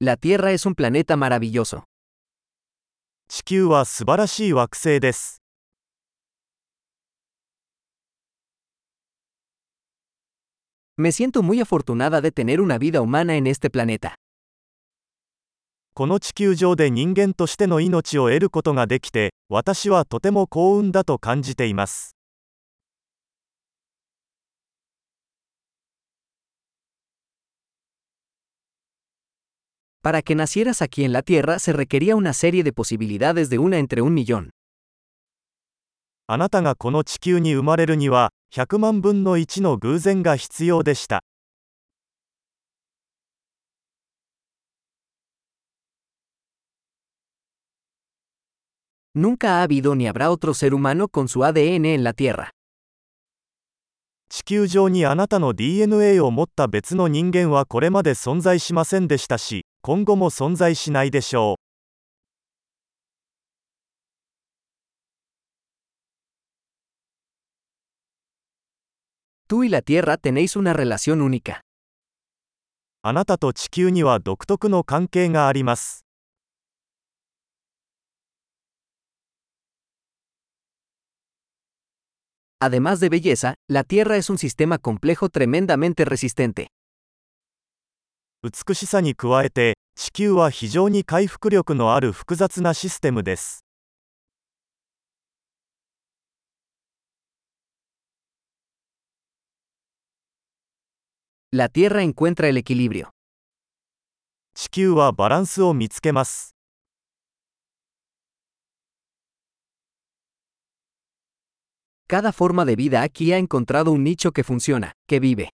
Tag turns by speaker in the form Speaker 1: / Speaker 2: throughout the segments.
Speaker 1: La Tierra es un planeta maravilloso.
Speaker 2: 地球は素晴らしい惑星です
Speaker 1: Me siento muy afortunada de tener una vida humana en este planeta.
Speaker 2: この地球上で人間としての命を得ることができて私はとても幸運だと感じています
Speaker 1: Para que nacieras aquí en la Tierra se requería una serie de posibilidades de una entre un millón.
Speaker 2: あなたがこの地球に生まれるには100万分の1の偶然が必要でした
Speaker 1: Nunca ha habido ni habrá otro ser humano con su ADN en la Tierra.
Speaker 2: 地球上にあなたの DNA を持った別の人間はこれまで存在しませんでしたし 今後も存在しないでしょう
Speaker 1: Tú y Tierra tenéis una relación única.
Speaker 2: あなたと地球には独特の関係があります
Speaker 1: Además de belleza, la Tierra es un sistema complejo tremendamente resistente.
Speaker 2: 美しさに加えて地球は非常に回復力のある複雑なシステムです
Speaker 1: La Tierra encuentra el equilibrio.
Speaker 2: 地球はバランスを見つけます
Speaker 1: Cada forma de vida aquí ha encontrado un nicho que funciona, que vive.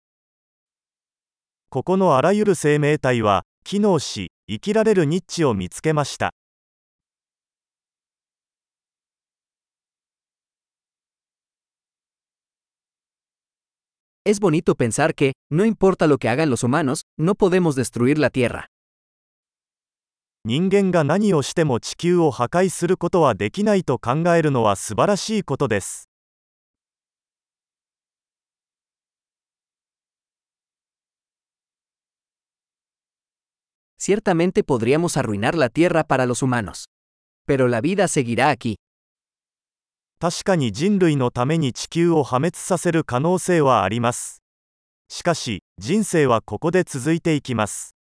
Speaker 2: ここのあらゆる生命体は機能し生きられるニッチを見つけました
Speaker 1: Es bonito pensar que, no importa lo que hagan los humanos, no podemos destruir la Tierra.
Speaker 2: 人間が何をしても地球を破壊することはできないと考えるのは素晴らしいことです
Speaker 1: Ciertamente podríamos arruinar la Tierra para los humanos. Pero la vida seguirá aquí.
Speaker 2: 確かに人類のために地球を破滅させる可能性はありますしかし人生はここで続いていきます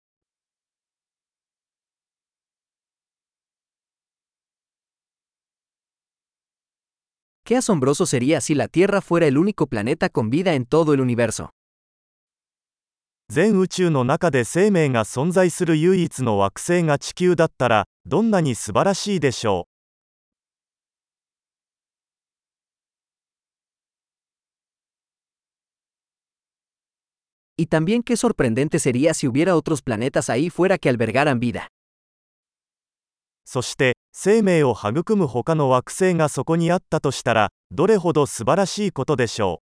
Speaker 1: Qué asombroso sería si la Tierra fuera el único planeta con vida en todo el universo.
Speaker 2: 全宇宙の中で生命が存在する唯一の惑星が地球だったらどんなに素晴らしいでしょう
Speaker 1: ？Y también qué sorprendente sería si hubiera otros planetas ahí fuera que albergaran vida.
Speaker 2: そして生命を育む他の惑星がそこにあったとしたらどれほど素晴らしいことでしょう？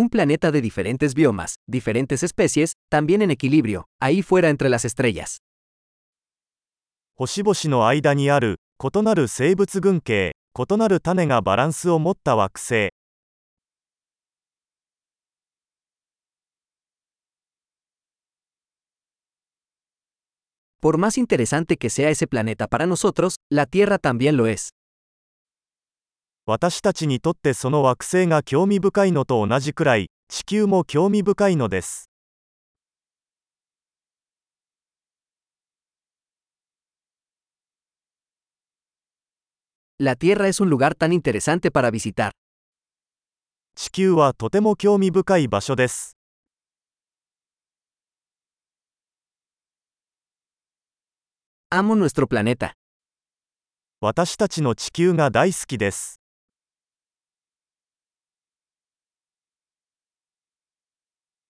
Speaker 1: Un planeta de diferentes biomas, diferentes especies, también en equilibrio, ahí fuera entre las estrellas.
Speaker 2: 星々の間にある異なる生物群系異なる種がバランスを持った惑星
Speaker 1: Por más interesante que sea ese planeta para nosotros, la Tierra también lo es.
Speaker 2: 私たちにとってその惑星が興味深いのと同じくらい地球も興味深いのです
Speaker 1: La Tierra es un lugar tan interesante para visitar.
Speaker 2: 地球はとても興味深い場所です
Speaker 1: Amo nuestro planeta.
Speaker 2: 私たちの地球が大好きです